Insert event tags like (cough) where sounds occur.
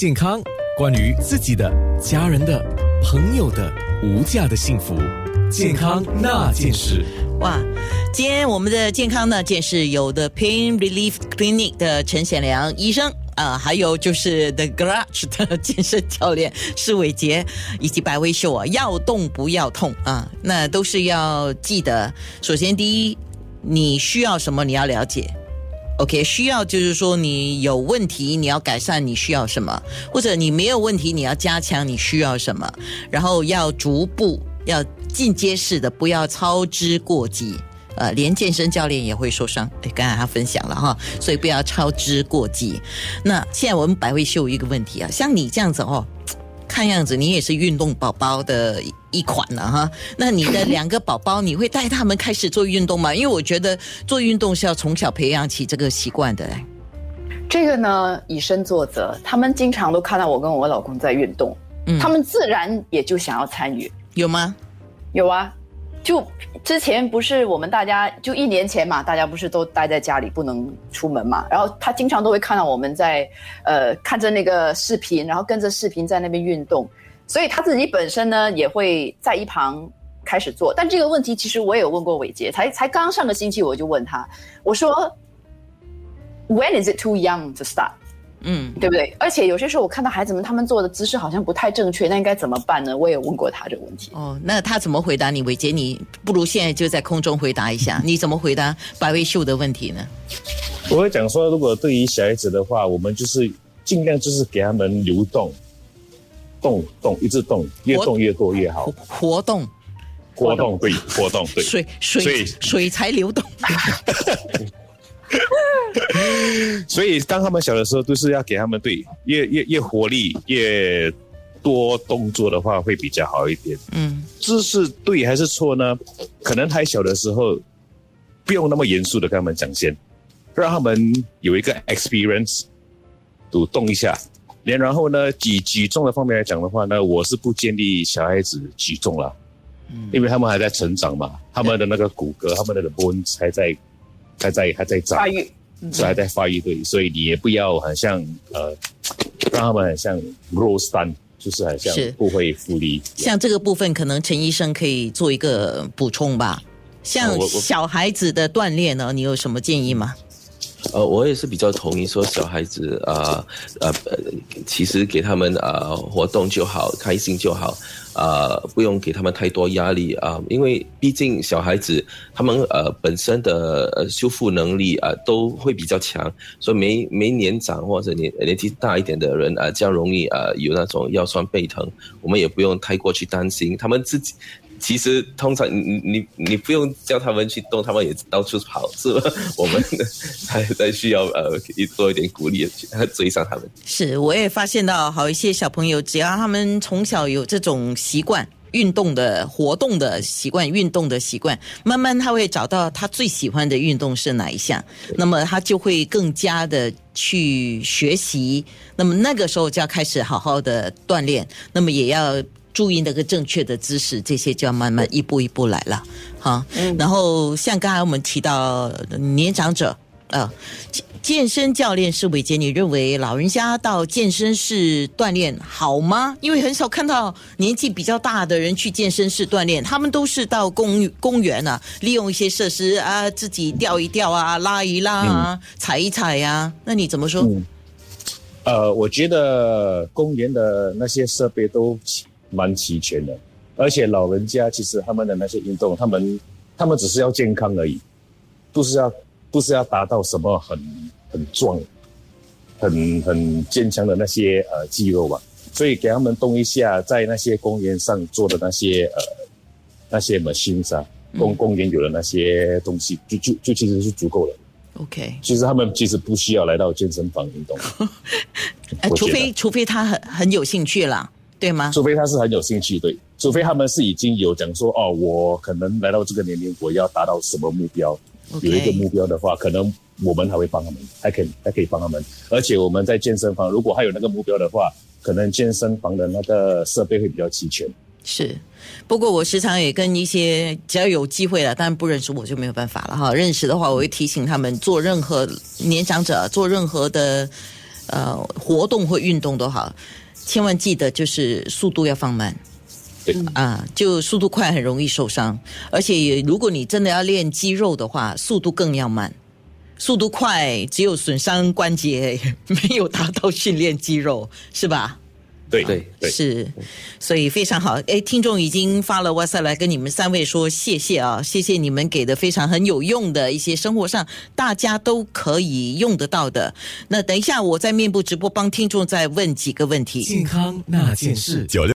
健康，关于自己的、家人的、朋友的无价的幸福，健康那件事。哇，今天我们的健康那件事有的 Pain Relief Clinic 的陈显良医生啊，还有就是 The Garage 的健身教练施伟杰，以及白薇秀啊，要动不要痛啊，那都是要记得。首先，第一，你需要什么，你要了解。OK，需要就是说你有问题，你要改善，你需要什么？或者你没有问题，你要加强，你需要什么？然后要逐步要进阶式的，不要操之过急。呃，连健身教练也会受伤。哎，刚才他分享了哈，所以不要操之过急。那现在我们百位秀一个问题啊，像你这样子哦。看样子你也是运动宝宝的一款了哈，那你的两个宝宝，你会带他们开始做运动吗？因为我觉得做运动是要从小培养起这个习惯的。这个呢，以身作则，他们经常都看到我跟我老公在运动，他们自然也就想要参与。有吗？有啊。就之前不是我们大家就一年前嘛，大家不是都待在家里不能出门嘛，然后他经常都会看到我们在呃看着那个视频，然后跟着视频在那边运动，所以他自己本身呢也会在一旁开始做。但这个问题其实我也有问过伟杰，才才刚上个星期我就问他，我说，When is it too young to start？嗯，对不对？而且有些时候我看到孩子们他们做的姿势好像不太正确，那应该怎么办呢？我也问过他这个问题。哦，那他怎么回答你？伟杰，你不如现在就在空中回答一下，(laughs) 你怎么回答白薇秀的问题呢？我会讲说，如果对于小孩子的话，我们就是尽量就是给他们流动，动动一直动，越动越多越好。活动，活动对，活动对，水水水才流动。(laughs) (laughs) 所以，当他们小的时候，都是要给他们对越越越活力越多动作的话，会比较好一点。嗯，这是对还是错呢？可能还小的时候，不用那么严肃的跟他们讲先，让他们有一个 experience，主动一下。连然后呢，举举重的方面来讲的话呢，我是不建议小孩子举重了，嗯，因为他们还在成长嘛，他们的那个骨骼，他们的 bones 还在还在还在长。是还在发育对，所以你也不要很像呃，让他们很像 rose 丹，就是很像不会复利。像这个部分，可能陈医生可以做一个补充吧。像小孩子的锻炼呢，你有什么建议吗？呃，我也是比较同意说，小孩子啊，呃，其实给他们啊活动就好，开心就好，啊，不用给他们太多压力啊，因为毕竟小孩子他们呃本身的呃修复能力啊都会比较强，所以没没年长或者年年纪大一点的人啊，这样容易啊有那种腰酸背疼，我们也不用太过去担心，他们自己。其实通常你你你不用叫他们去动，他们也到处跑，是吧？(laughs) 我们 (laughs) 才才需要呃多一点鼓励追上他们。是，我也发现到好一些小朋友，只要他们从小有这种习惯，运动的活动的习惯，运动的习惯，慢慢他会找到他最喜欢的运动是哪一项，那么他就会更加的去学习。那么那个时候就要开始好好的锻炼，那么也要。注意那个正确的姿势，这些就要慢慢一步一步来了，哈。然后像刚才我们提到年长者，啊，健身教练是伟杰，你认为老人家到健身室锻炼好吗？因为很少看到年纪比较大的人去健身室锻炼，他们都是到公公园啊，利用一些设施啊，自己吊一吊啊，拉一拉啊，踩一踩呀。那你怎么说？呃，我觉得公园的那些设备都。蛮齐全的，而且老人家其实他们的那些运动，他们他们只是要健康而已，不是要不是要达到什么很很壮、很很坚强的那些呃肌肉吧。所以给他们动一下，在那些公园上做的那些呃那些 machine 上，公公园有的那些东西，就就就其实是足够了。OK，其实他们其实不需要来到健身房运动，(laughs) 除非除非他很很有兴趣了。对吗？除非他是很有兴趣，对，除非他们是已经有讲说，哦，我可能来到这个年龄，我要达到什么目标，有一个目标的话，可能我们还会帮他们，还可以还可以帮他们。而且我们在健身房，如果还有那个目标的话，可能健身房的那个设备会比较齐全。是，不过我时常也跟一些只要有机会了，但不认识我就没有办法了哈。认识的话，我会提醒他们做任何年长者做任何的。呃活动或运动都好，千万记得就是速度要放慢。对啊，就速度快很容易受伤，而且如果你真的要练肌肉的话，速度更要慢。速度快只有损伤关节，没有达到训练肌肉，是吧？对对对，是，所以非常好。哎，听众已经发了 WhatsApp 来跟你们三位说谢谢啊，谢谢你们给的非常很有用的一些生活上大家都可以用得到的。那等一下我在面部直播帮听众再问几个问题。健康那件事。九六